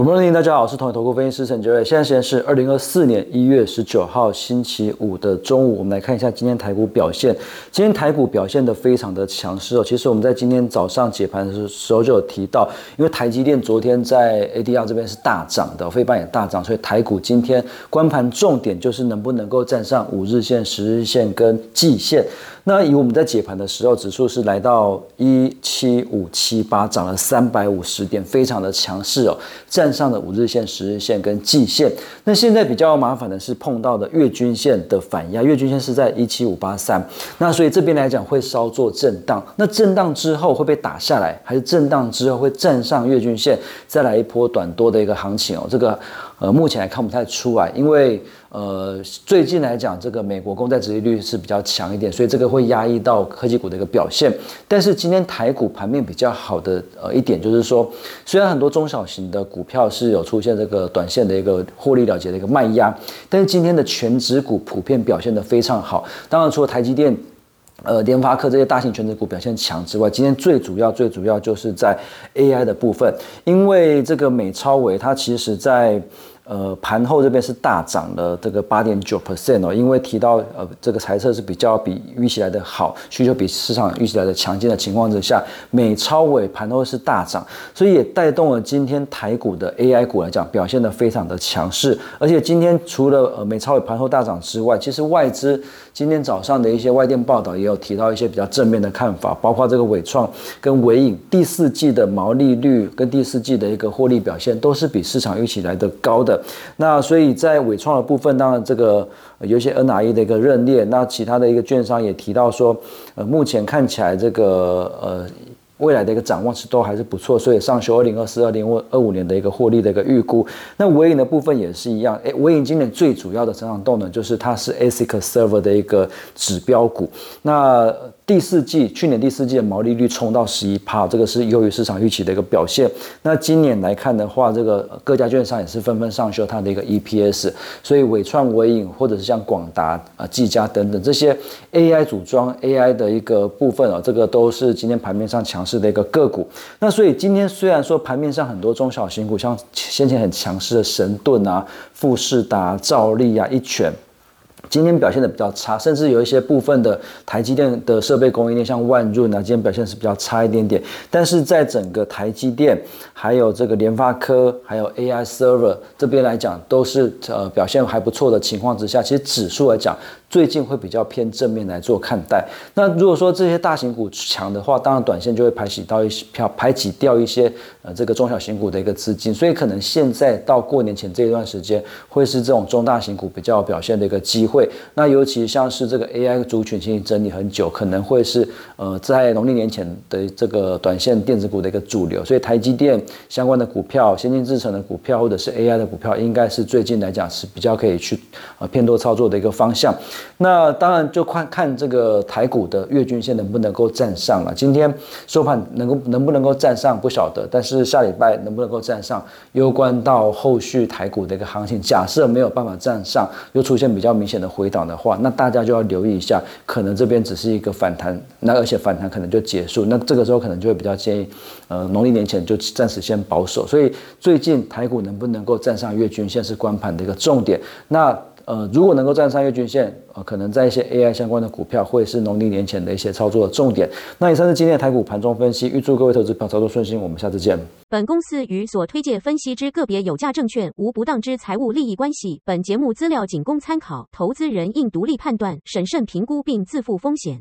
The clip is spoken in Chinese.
Good morning，大家好，我是同一投顾分析师陈杰瑞。现在时间是二零二四年一月十九号星期五的中午，我们来看一下今天台股表现。今天台股表现的非常的强势哦。其实我们在今天早上解盘的时候就有提到，因为台积电昨天在 ADR 这边是大涨的，非半也大涨，所以台股今天关盘重点就是能不能够站上五日线、十日线跟季线。那以我们在解盘的时候，指数是来到一七五七八，涨了三百五十点，非常的强势哦，站上的五日线、十日线跟季线。那现在比较麻烦的是碰到的月均线的反压，月均线是在一七五八三，那所以这边来讲会稍作震荡。那震荡之后会被打下来，还是震荡之后会站上月均线，再来一波短多的一个行情哦？这个呃目前还看不太出来，因为。呃，最近来讲，这个美国公债殖利率是比较强一点，所以这个会压抑到科技股的一个表现。但是今天台股盘面比较好的呃一点就是说，虽然很多中小型的股票是有出现这个短线的一个获利了结的一个卖压，但是今天的全指股普遍表现的非常好。当然，除了台积电、呃联发科这些大型全指股表现强之外，今天最主要最主要就是在 AI 的部分，因为这个美超伟它其实在。呃，盘后这边是大涨了这个八点九 percent 哦，因为提到呃这个财测是比较比预期来的好，需求比市场预期来的强劲的情况之下，美超尾盘后是大涨，所以也带动了今天台股的 AI 股来讲表现的非常的强势，而且今天除了呃美超尾盘后大涨之外，其实外资今天早上的一些外电报道也有提到一些比较正面的看法，包括这个伟创跟伟影第四季的毛利率跟第四季的一个获利表现都是比市场预期来的高的。那所以在伟创的部分，当然这个有一些 NRE 的一个认列，那其他的一个券商也提到说，呃，目前看起来这个呃。未来的一个展望是都还是不错，所以上修二零二四、二零二五年的一个获利的一个预估。那微影的部分也是一样，诶，微影今年最主要的成长动能就是它是 ASIC server 的一个指标股。那第四季去年第四季的毛利率冲到十一帕，这个是优于市场预期的一个表现。那今年来看的话，这个各家券商也是纷纷上修它的一个 EPS。所以伟创、微影或者是像广达、啊技嘉等等这些 AI 组装 AI 的一个部分啊，这个都是今天盘面上强势的一个个股。那所以今天虽然说盘面上很多中小型股，像先前很强势的神盾啊、富士达、兆利啊、一拳。今天表现的比较差，甚至有一些部分的台积电的设备供应链，像万润啊，今天表现是比较差一点点。但是在整个台积电、还有这个联发科、还有 AI server 这边来讲，都是呃表现还不错的情况之下，其实指数来讲。最近会比较偏正面来做看待。那如果说这些大型股强的话，当然短线就会排挤到一些票，排挤掉一些呃这个中小型股的一个资金。所以可能现在到过年前这一段时间，会是这种中大型股比较表现的一个机会。那尤其像是这个 AI 族群，其实整理很久，可能会是呃在农历年前的这个短线电子股的一个主流。所以台积电相关的股票、先进制程的股票或者是 AI 的股票，应该是最近来讲是比较可以去呃偏多操作的一个方向。那当然就看看这个台股的月均线能不能够站上了。今天收盘能够能不能够站上不晓得，但是下礼拜能不能够站上，攸关到后续台股的一个行情。假设没有办法站上，又出现比较明显的回档的话，那大家就要留意一下，可能这边只是一个反弹，那而且反弹可能就结束。那这个时候可能就会比较建议，呃，农历年前就暂时先保守。所以最近台股能不能够站上月均线是关盘的一个重点。那呃，如果能够站上月均线，呃，可能在一些 AI 相关的股票会是农历年前的一些操作的重点。那以上是今天的台股盘中分析，预祝各位投资朋友操作顺心。我们下次见。本公司与所推介分析之个别有价证券无不当之财务利益关系。本节目资料仅供参考，投资人应独立判断、审慎评估并自负风险。